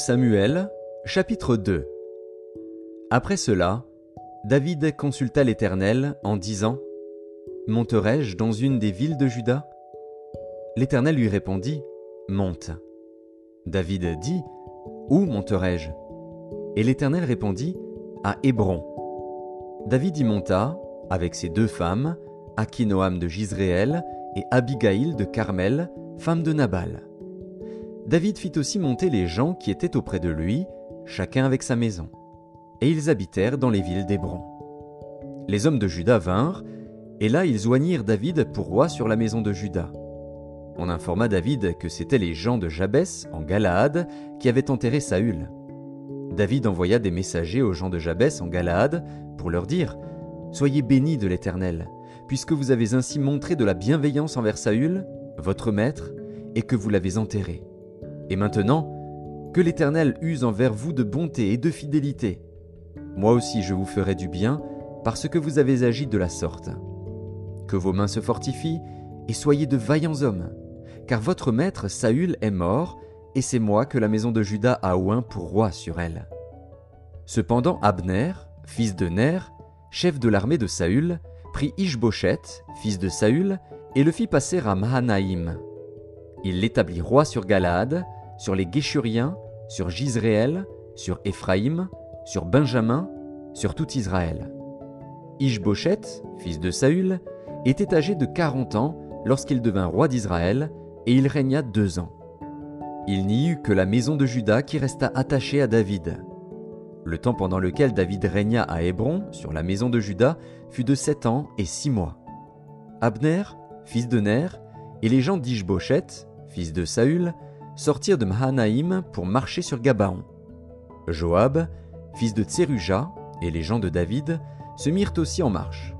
2 Samuel, chapitre 2 Après cela, David consulta l'Éternel en disant Monterai-je dans une des villes de Juda? L'Éternel lui répondit Monte. David dit Où monterai-je? Et l'Éternel répondit À Hébron. David y monta, avec ses deux femmes, Akinoam de Gisréel et Abigail de Carmel, femme de Nabal. David fit aussi monter les gens qui étaient auprès de lui, chacun avec sa maison. Et ils habitèrent dans les villes d'Hébron. Les hommes de Juda vinrent, et là ils oignirent David pour roi sur la maison de Juda. On informa David que c'étaient les gens de Jabès, en Galaad, qui avaient enterré Saül. David envoya des messagers aux gens de Jabès en Galaad pour leur dire Soyez bénis de l'Éternel, puisque vous avez ainsi montré de la bienveillance envers Saül, votre maître, et que vous l'avez enterré. Et maintenant, que l'Éternel use envers vous de bonté et de fidélité. Moi aussi je vous ferai du bien, parce que vous avez agi de la sorte. Que vos mains se fortifient, et soyez de vaillants hommes, car votre maître Saül est mort, et c'est moi que la maison de Juda a oint pour roi sur elle. Cependant Abner, fils de Ner, chef de l'armée de Saül, prit Ishbochet, fils de Saül, et le fit passer à Mahanaïm. Il l'établit roi sur Galaad, sur les Géshuriens, sur Gisréel, sur Éphraïm, sur Benjamin, sur tout Israël. Ishbochet, fils de Saül, était âgé de quarante ans lorsqu'il devint roi d'Israël, et il régna deux ans. Il n'y eut que la maison de Juda qui resta attachée à David. Le temps pendant lequel David régna à Hébron, sur la maison de Juda, fut de sept ans et six mois. Abner, fils de Ner, et les gens d'Ishbochet, fils de Saül, sortirent de Mahanaïm pour marcher sur Gabaon. Joab, fils de Tseruja, et les gens de David se mirent aussi en marche.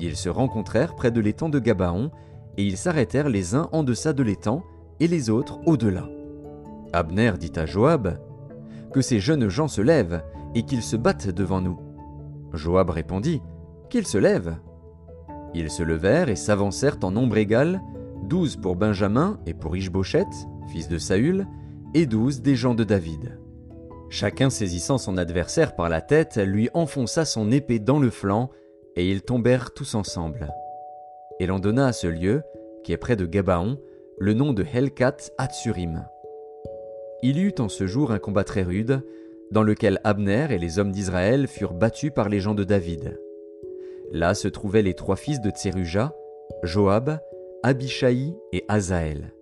Ils se rencontrèrent près de l'étang de Gabaon, et ils s'arrêtèrent les uns en deçà de l'étang, et les autres au-delà. Abner dit à Joab Que ces jeunes gens se lèvent, et qu'ils se battent devant nous. Joab répondit Qu'ils se lèvent. Ils se levèrent et s'avancèrent en nombre égal, douze pour Benjamin et pour Ishbochet, fils de Saül, et douze des gens de David. Chacun saisissant son adversaire par la tête, lui enfonça son épée dans le flanc, et ils tombèrent tous ensemble. Et l'on donna à ce lieu, qui est près de Gabaon, le nom de Helkat Hatsurim. Il y eut en ce jour un combat très rude, dans lequel Abner et les hommes d'Israël furent battus par les gens de David. Là se trouvaient les trois fils de Tseruja, Joab, Abishai et Azaël.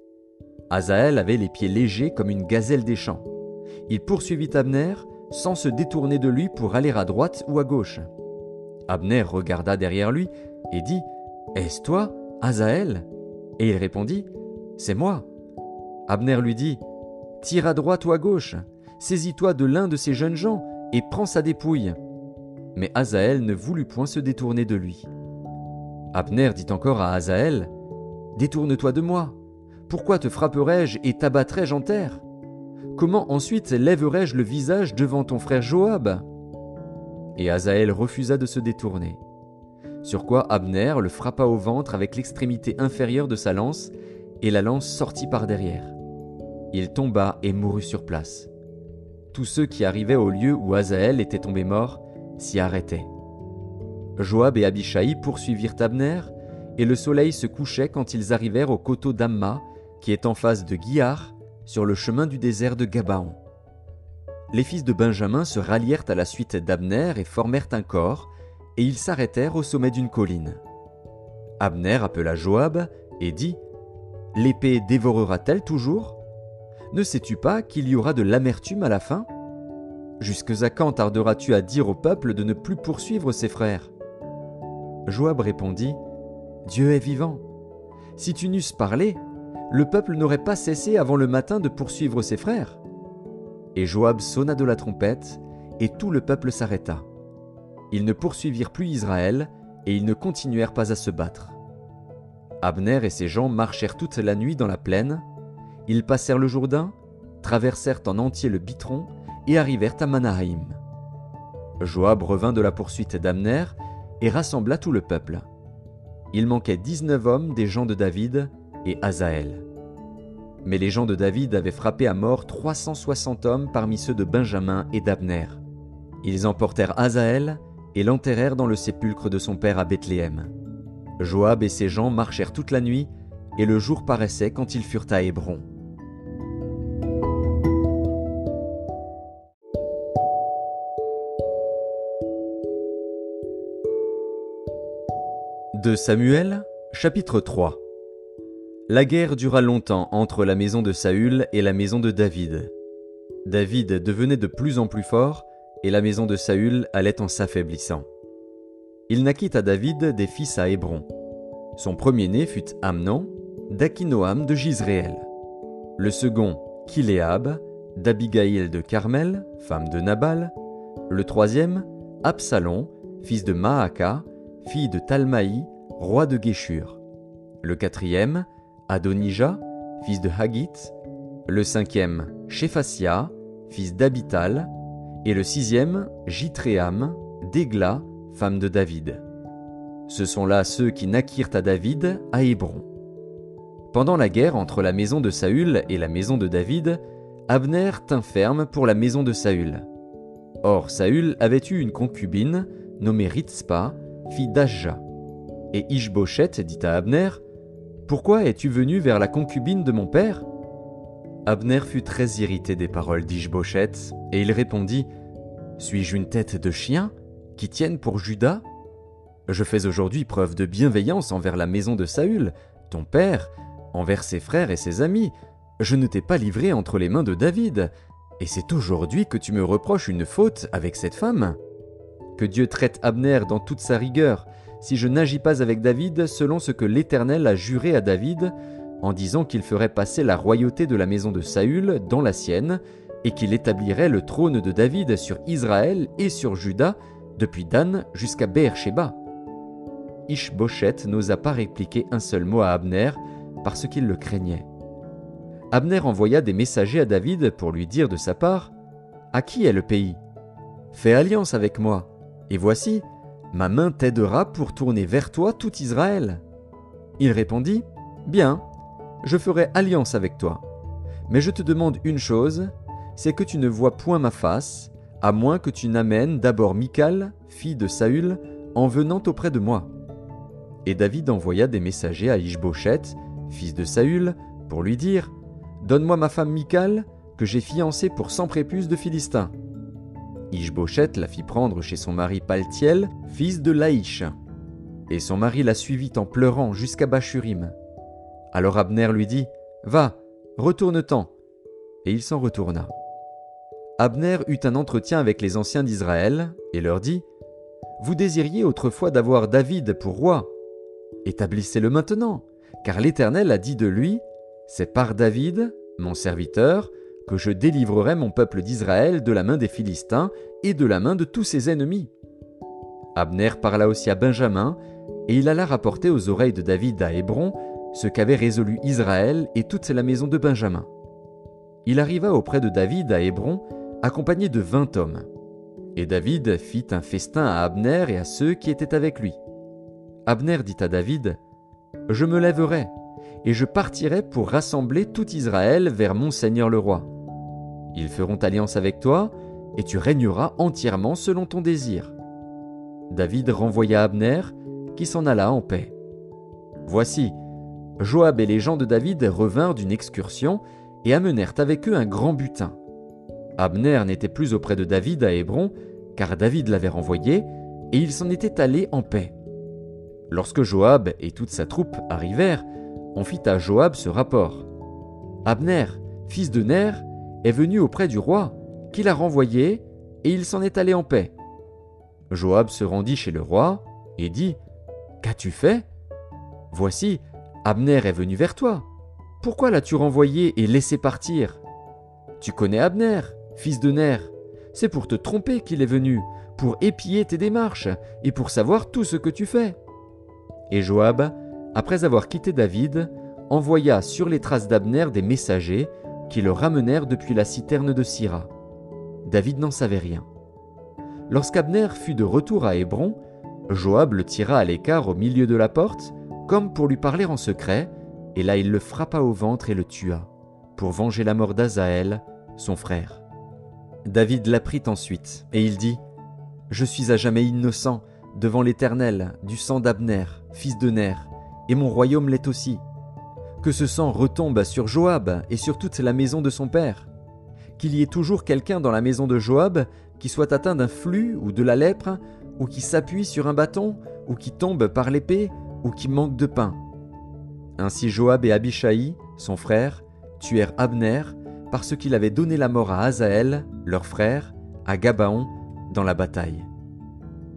Azaël avait les pieds légers comme une gazelle des champs. Il poursuivit Abner sans se détourner de lui pour aller à droite ou à gauche. Abner regarda derrière lui et dit Est-ce toi, Azaël? Et il répondit C'est moi. Abner lui dit Tire à droite ou à gauche, saisis-toi de l'un de ces jeunes gens et prends sa dépouille. Mais Azaël ne voulut point se détourner de lui. Abner dit encore à Azaël Détourne-toi de moi. Pourquoi te frapperais-je et t'abattrais-je en terre? Comment ensuite lèverais-je le visage devant ton frère Joab? Et Azaël refusa de se détourner. Sur quoi Abner le frappa au ventre avec l'extrémité inférieure de sa lance, et la lance sortit par derrière. Il tomba et mourut sur place. Tous ceux qui arrivaient au lieu où Azaël était tombé mort s'y arrêtaient. Joab et Abishai poursuivirent Abner, et le soleil se couchait quand ils arrivèrent au coteau d'Amma, qui est en face de Guiar, sur le chemin du désert de Gabaon. Les fils de Benjamin se rallièrent à la suite d'Abner et formèrent un corps, et ils s'arrêtèrent au sommet d'une colline. Abner appela Joab et dit L'épée dévorera-t-elle toujours? Ne sais-tu pas qu'il y aura de l'amertume à la fin? Jusque à quand tarderas-tu à dire au peuple de ne plus poursuivre ses frères? Joab répondit Dieu est vivant. Si tu n'eusses parlé, le peuple n'aurait pas cessé avant le matin de poursuivre ses frères. Et Joab sonna de la trompette, et tout le peuple s'arrêta. Ils ne poursuivirent plus Israël, et ils ne continuèrent pas à se battre. Abner et ses gens marchèrent toute la nuit dans la plaine, ils passèrent le Jourdain, traversèrent en entier le Bitron, et arrivèrent à Manahaïm. Joab revint de la poursuite d'Abner, et rassembla tout le peuple. Il manquait dix-neuf hommes des gens de David, et Azaël. Mais les gens de David avaient frappé à mort 360 hommes parmi ceux de Benjamin et d'Abner. Ils emportèrent Azaël et l'enterrèrent dans le sépulcre de son père à Bethléem. Joab et ses gens marchèrent toute la nuit, et le jour paraissait quand ils furent à Hébron. De Samuel, chapitre 3 La guerre dura longtemps entre la maison de Saül et la maison de David. David devenait de plus en plus fort, et la maison de Saül allait en s'affaiblissant. Il naquit à David des fils à Hébron. Son premier-né fut Amnon, d'Akinoam de Gisréel. Le second, Kiléab, d'Abigaïl de Carmel, femme de Nabal. Le troisième, Absalom, fils de Maaka, fille de Talmaï, roi de Géshur. Le quatrième, Adonijah, fils de Hagit. Le cinquième, Shephasia, fils d'Abital, et le sixième, Jitréam, d'Egla, femme de David. Ce sont là ceux qui naquirent à David à Hébron. Pendant la guerre entre la maison de Saül et la maison de David, Abner tint ferme pour la maison de Saül. Or Saül avait eu une concubine, nommée Ritzpa, fille d'Ajja. Et Ishboshet dit à Abner Pourquoi es-tu venu vers la concubine de mon père? Abner fut très irrité des paroles d'Ishboshet, et il répondit Suis-je une tête de chien qui tienne pour Judas? Je fais aujourd'hui preuve de bienveillance envers la maison de Saül, ton père, envers ses frères et ses amis. Je ne t'ai pas livré entre les mains de David, et c'est aujourd'hui que tu me reproches une faute avec cette femme. Que Dieu traite Abner dans toute sa rigueur, si je n'agis pas avec David selon ce que l'Éternel a juré à David, en disant qu'il ferait passer la royauté de la maison de Saül dans la sienne, et qu'il établirait le trône de David sur Israël et sur Juda, depuis Dan jusqu'à Beersheba. Ishboshet n'osa pas répliquer un seul mot à Abner, parce qu'il le craignait. Abner envoya des messagers à David pour lui dire de sa part À qui est le pays? Fais alliance avec moi, et voici, ma main t'aidera pour tourner vers toi tout Israël. Il répondit Bien, je ferai alliance avec toi. Mais je te demande une chose, c'est que tu ne vois point ma face, à moins que tu n'amènes d'abord Michal, fille de Saül, en venant auprès de moi. Et David envoya des messagers à Ishboshet, fils de Saül, pour lui dire Donne-moi ma femme Michal, que j'ai fiancée pour cent prépuces de Philistins. Ishboshet la fit prendre chez son mari Paltiel, fils de Laïch. Et son mari la suivit en pleurant jusqu'à Bachurim. Alors Abner lui dit Va, retourne-t'en. Et il s'en retourna. Abner eut un entretien avec les anciens d'Israël et leur dit Vous désiriez autrefois d'avoir David pour roi. Établissez-le maintenant, car l'Éternel a dit de lui C'est par David, mon serviteur, que je délivrerai mon peuple d'Israël de la main des Philistins et de la main de tous ses ennemis. Abner parla aussi à Benjamin, et il alla rapporter aux oreilles de David à Hébron ce qu'avait résolu Israël et toute la maison de Benjamin. Il arriva auprès de David à Hébron, accompagné de vingt hommes. Et David fit un festin à Abner et à ceux qui étaient avec lui. Abner dit à David, Je me lèverai, et je partirai pour rassembler tout Israël vers mon Seigneur le roi. Ils feront alliance avec toi, et tu régneras entièrement selon ton désir. David renvoya Abner, qui s'en alla en paix. Voici, Joab et les gens de David revinrent d'une excursion et amenèrent avec eux un grand butin. Abner n'était plus auprès de David à Hébron, car David l'avait renvoyé, et il s'en était allé en paix. Lorsque Joab et toute sa troupe arrivèrent, on fit à Joab ce rapport. Abner, fils de Ner, est venu auprès du roi, qui l'a renvoyé, et il s'en est allé en paix. Joab se rendit chez le roi, et dit Qu'as-tu fait? Voici, Abner est venu vers toi. Pourquoi l'as-tu renvoyé et laissé partir? Tu connais Abner, fils de Ner. C'est pour te tromper qu'il est venu, pour épier tes démarches et pour savoir tout ce que tu fais. Et Joab, après avoir quitté David, envoya sur les traces d'Abner des messagers qui le ramenèrent depuis la citerne de Syra. David n'en savait rien. Lorsqu'Abner fut de retour à Hébron, Joab le tira à l'écart au milieu de la porte comme pour lui parler en secret, et là il le frappa au ventre et le tua. pour venger la mort d'Azaël, son frère. David l'apprit ensuite, et il dit Je suis à jamais innocent devant l'Éternel du sang d'Abner, fils de Ner, et mon royaume l'est aussi. Que ce sang retombe sur Joab et sur toute la maison de son père. Qu'il y ait toujours quelqu'un dans la maison de Joab qui soit atteint d'un flux ou de la lèpre, ou qui s'appuie sur un bâton, ou qui tombe par l'épée, ou qui manque de pain. Ainsi Joab et Abishai, son frère, tuèrent Abner, parce qu'il avait donné la mort à Azaël, leur frère, à Gabaon, dans la bataille.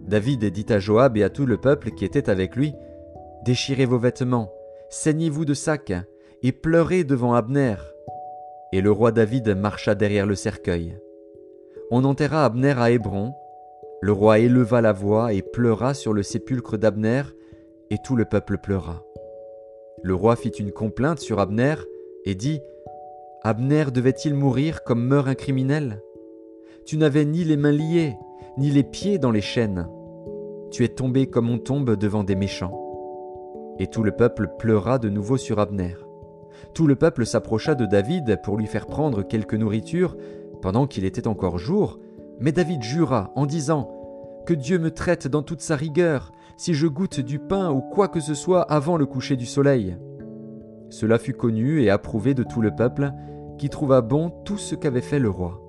David dit à Joab et à tout le peuple qui était avec lui, Déchirez vos vêtements, saignez-vous de sacs, et pleurez devant Abner. Et le roi David marcha derrière le cercueil. On enterra Abner à Hébron. Le roi éleva la voix et pleura sur le sépulcre d'Abner, et tout le peuple pleura. Le roi fit une complainte sur Abner et dit Abner devait-il mourir comme meurt un criminel? Tu n'avais ni les mains liées, ni les pieds dans les chaînes. Tu es tombé comme on tombe devant des méchants. Et tout le peuple pleura de nouveau sur Abner. Tout le peuple s'approcha de David pour lui faire prendre quelque nourriture pendant qu'il était encore jour, mais David jura en disant Que Dieu me traite dans toute sa rigueur, si je goûte du pain ou quoi que ce soit avant le coucher du soleil. Cela fut connu et approuvé de tout le peuple, qui trouva bon tout ce qu'avait fait le roi.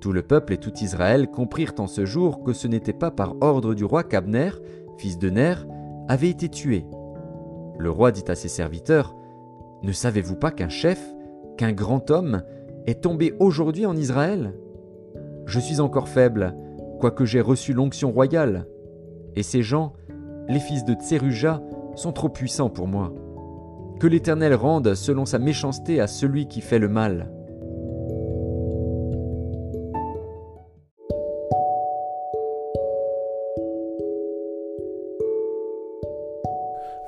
Tout le peuple et tout Israël comprirent en ce jour que ce n'était pas par ordre du roi qu'Abner, fils de Ner, avait été tué. Le roi dit à ses serviteurs, Ne savez-vous pas qu'un chef, qu'un grand homme, est tombé aujourd'hui en Israël? Je suis encore faible, quoique j'ai reçu l'onction royale. Et ces gens, les fils de Tseruja, sont trop puissants pour moi. Que l'Éternel rende selon sa méchanceté à celui qui fait le mal.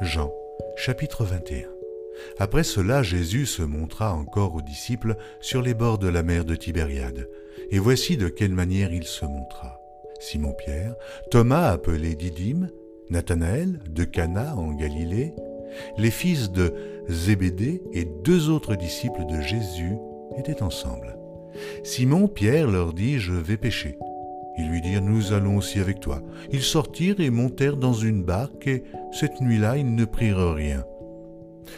Jean, chapitre 21 Après cela, Jésus se montra encore aux disciples sur les bords de la mer de Tibériade. Et voici de quelle manière il se montra. Simon-Pierre, Thomas appelé Didyme, Nathanaël de Cana en Galilée, les fils de Zébédée et deux autres disciples de Jésus étaient ensemble. Simon Pierre leur dit Je vais pêcher. Ils lui dirent Nous allons aussi avec toi. Ils sortirent et montèrent dans une barque, et cette nuit-là ils ne prirent rien.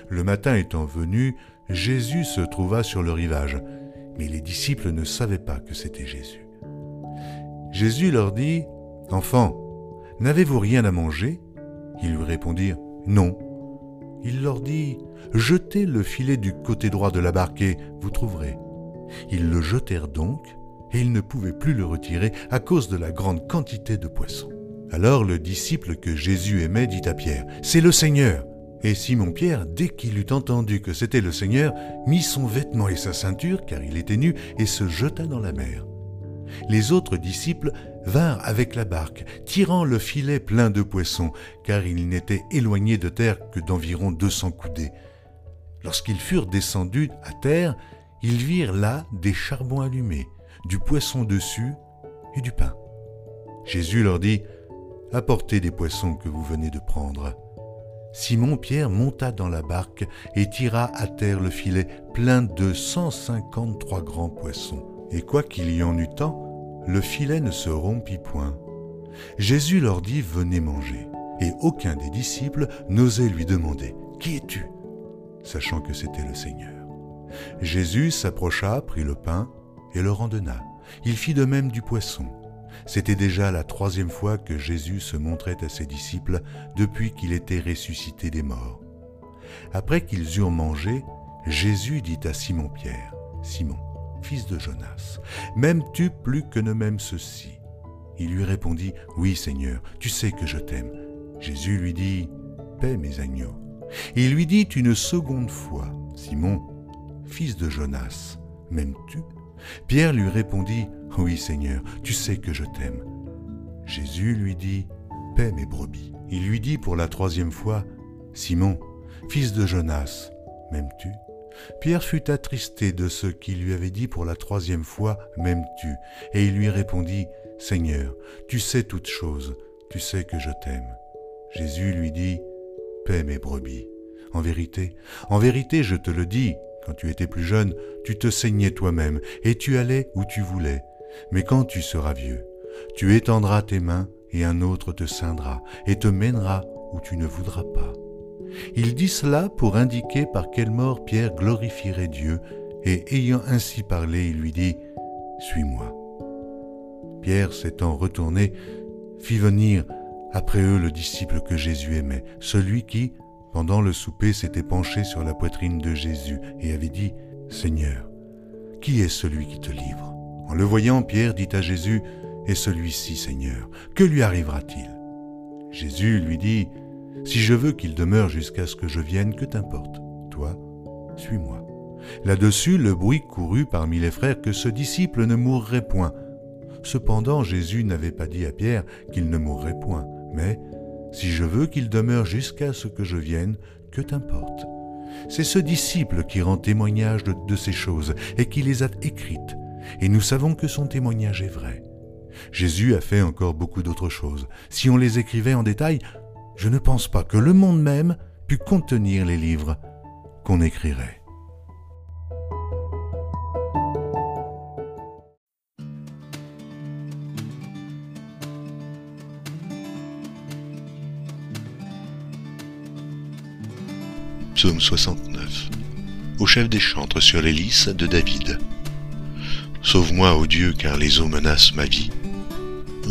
Le matin étant venu, Jésus se trouva sur le rivage, mais les disciples ne savaient pas que c'était Jésus. Jésus leur dit Enfants, n'avez-vous rien à manger? Ils lui répondirent Non. Il leur dit Jetez le filet du côté droit de la barque vous trouverez. Ils le jetèrent donc, et ils ne pouvaient plus le retirer à cause de la grande quantité de poissons. Alors le disciple que Jésus aimait dit à Pierre, C'est le Seigneur. Et Simon-Pierre, dès qu'il eut entendu que c'était le Seigneur, mit son vêtement et sa ceinture, car il était nu, et se jeta dans la mer. Les autres disciples vinrent avec la barque, tirant le filet plein de poissons, car ils n'étaient éloignés de terre que d'environ deux cents coudées. Lorsqu'ils furent descendus à terre, ils virent là des charbons allumés, du poisson dessus et du pain. Jésus leur dit, Apportez des poissons que vous venez de prendre. Simon-Pierre monta dans la barque et tira à terre le filet plein de cent cinquante-trois grands poissons. Et quoiqu'il y en eût tant, le filet ne se rompit point. Jésus leur dit, Venez manger. Et aucun des disciples n'osait lui demander, Qui es-tu? Sachant que c'était le Seigneur. Jésus s'approcha, prit le pain et le rendonna. Il fit de même du poisson. C'était déjà la troisième fois que Jésus se montrait à ses disciples depuis qu'il était ressuscité des morts. Après qu'ils eurent mangé, Jésus dit à Simon-Pierre, Simon, fils de Jonas, m'aimes-tu plus que ne m'aime ceci? Il lui répondit, Oui Seigneur, tu sais que je t'aime. Jésus lui dit, Paix mes agneaux. Il lui dit une seconde fois, Simon, fils de Jonas, m'aimes-tu? Pierre lui répondit, Oui Seigneur, tu sais que je t'aime. Jésus lui dit, Paix mes brebis. Il lui dit pour la troisième fois, Simon, fils de Jonas, m'aimes-tu? Pierre fut attristé de ce qu'il lui avait dit pour la troisième fois, M'aimes-tu? Et il lui répondit, Seigneur, tu sais toutes choses, tu sais que je t'aime. Jésus lui dit, Paix mes brebis. En vérité, en vérité, je te le dis, Quand tu étais plus jeune, tu te saignais toi-même, et tu allais où tu voulais. Mais quand tu seras vieux, tu étendras tes mains, et un autre te ceindra, et te mènera où tu ne voudras pas. Il dit cela pour indiquer par quelle mort Pierre glorifierait Dieu, et ayant ainsi parlé, il lui dit, Suis-moi. Pierre, s'étant retourné, fit venir après eux le disciple que Jésus aimait, celui qui, pendant le souper, s'était penché sur la poitrine de Jésus et avait dit, Seigneur, qui est celui qui te livre? En le voyant, Pierre dit à Jésus, Et celui-ci, Seigneur, que lui arrivera-t-il? Jésus lui dit, Si je veux qu'il demeure jusqu'à ce que je vienne, que t'importe Toi, suis-moi. Là-dessus, le bruit courut parmi les frères que ce disciple ne mourrait point. Cependant, Jésus n'avait pas dit à Pierre qu'il ne mourrait point, mais si je veux qu'il demeure jusqu'à ce que je vienne, que t'importe C'est ce disciple qui rend témoignage de, ces choses et qui les a écrites, et nous savons que son témoignage est vrai. Jésus a fait encore beaucoup d'autres choses. Si on les écrivait en détail, je ne pense pas que le monde même pût contenir les livres qu'on écrirait. Psaume 69 Au chef des chantres sur l'hélice de David. Sauve-moi, ô Dieu, car les eaux menacent ma vie.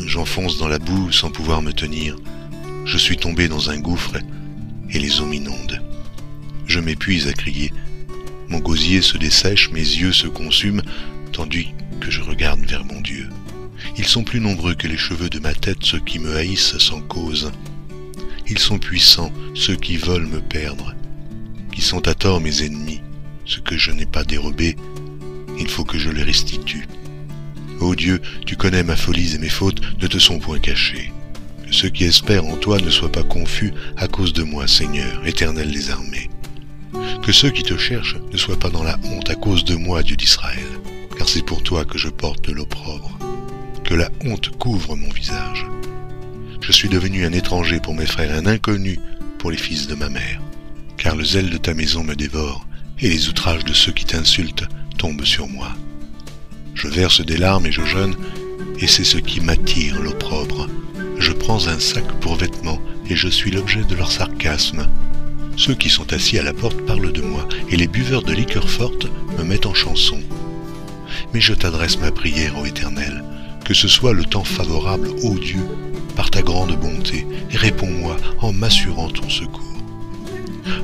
J'enfonce dans la boue sans pouvoir me tenir. Je suis tombé dans un gouffre et les eaux m'inondent. Je m'épuise à crier. Mon gosier se dessèche, mes yeux se consument, tandis que je regarde vers mon Dieu. Ils sont plus nombreux que les cheveux de ma tête, ceux qui me haïssent sans cause. Ils sont puissants, ceux qui veulent me perdre qui sont à tort mes ennemis, ce que je n'ai pas dérobé, il faut que je les restitue. Ô Dieu, tu connais ma folie et mes fautes ne te sont point cachées. Que ceux qui espèrent en toi ne soient pas confus à cause de moi, Seigneur, éternel des armées. Que ceux qui te cherchent ne soient pas dans la honte à cause de moi, Dieu d'Israël, car c'est pour toi que je porte l'opprobre. Que la honte couvre mon visage. Je suis devenu un étranger pour mes frères, un inconnu pour les fils de ma mère car le zèle de ta maison me dévore, et les outrages de ceux qui t'insultent tombent sur moi. Je verse des larmes et je jeûne, et c'est ce qui m'attire l'opprobre. Je prends un sac pour vêtements, et je suis l'objet de leur sarcasme. Ceux qui sont assis à la porte parlent de moi, et les buveurs de liqueur forte me mettent en chanson. Mais je t'adresse ma prière, ô Éternel, que ce soit le temps favorable, ô Dieu, par ta grande bonté, réponds-moi en m'assurant ton secours.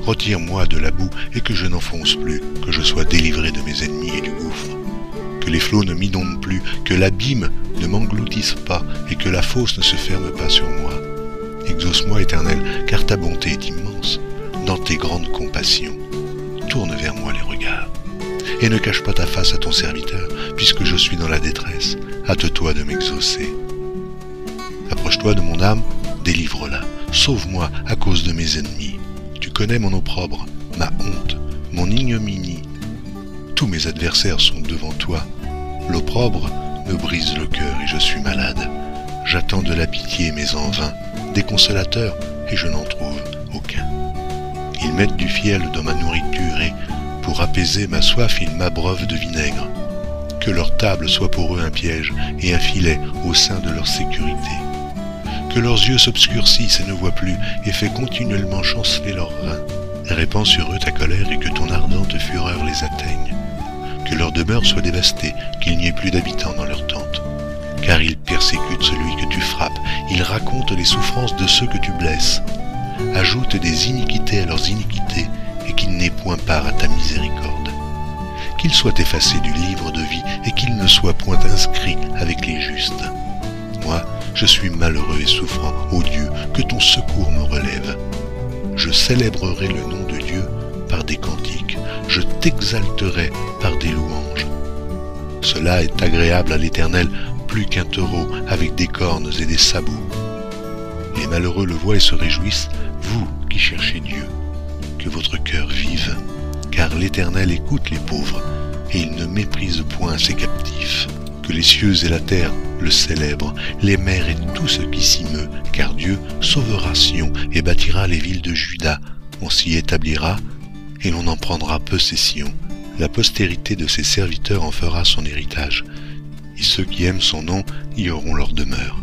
Retire-moi de la boue et que je n'enfonce plus, que je sois délivré de mes ennemis et du gouffre. Que les flots ne m'inondent plus, que l'abîme ne m'engloutisse pas et que la fosse ne se ferme pas sur moi. Exauce-moi, Éternel, car ta bonté est immense. Dans tes grandes compassions, tourne vers moi les regards. Et ne cache pas ta face à ton serviteur, puisque je suis dans la détresse. Hâte-toi de m'exaucer. Approche-toi de mon âme, délivre-la. Sauve-moi à cause de mes ennemis connais mon opprobre, ma honte, mon ignominie. Tous mes adversaires sont devant toi. L'opprobre me brise le cœur et je suis malade. J'attends de la pitié, mais en vain, des consolateurs, et je n'en trouve aucun. Ils mettent du fiel dans ma nourriture et, pour apaiser ma soif, ils m'abreuvent de vinaigre. Que leur table soit pour eux un piège et un filet au sein de leur sécurité que leurs yeux s'obscurcissent et ne voient plus, et fait continuellement chanceler leurs reins. Répands sur eux ta colère et que ton ardente fureur les atteigne. Que leur demeure soit dévastée, qu'il n'y ait plus d'habitants dans leur tente. Car ils persécutent celui que tu frappes, ils racontent les souffrances de ceux que tu blesses. Ajoute des iniquités à leurs iniquités, et qu'ils n'aient point part à ta miséricorde. Qu'ils soient effacés du livre de vie, et qu'ils ne soient point inscrits avec les justes. Moi, je suis malheureux et souffrant. Ô Dieu, que ton secours me relève. Je célébrerai le nom de Dieu par des cantiques. Je t'exalterai par des louanges. Cela est agréable à l'Éternel plus qu'un taureau avec des cornes et des sabots. Les malheureux le voient et se réjouissent, vous qui cherchez Dieu. Que votre cœur vive, car l'Éternel écoute les pauvres, et il ne méprise point ses captifs. Que les cieux et la terre le célèbre, les mers et tout ce qui s'y meut, car Dieu sauvera Sion et bâtira les villes de Juda, on s'y établira, et l'on en prendra possession, la postérité de ses serviteurs en fera son héritage, et ceux qui aiment son nom y auront leur demeure.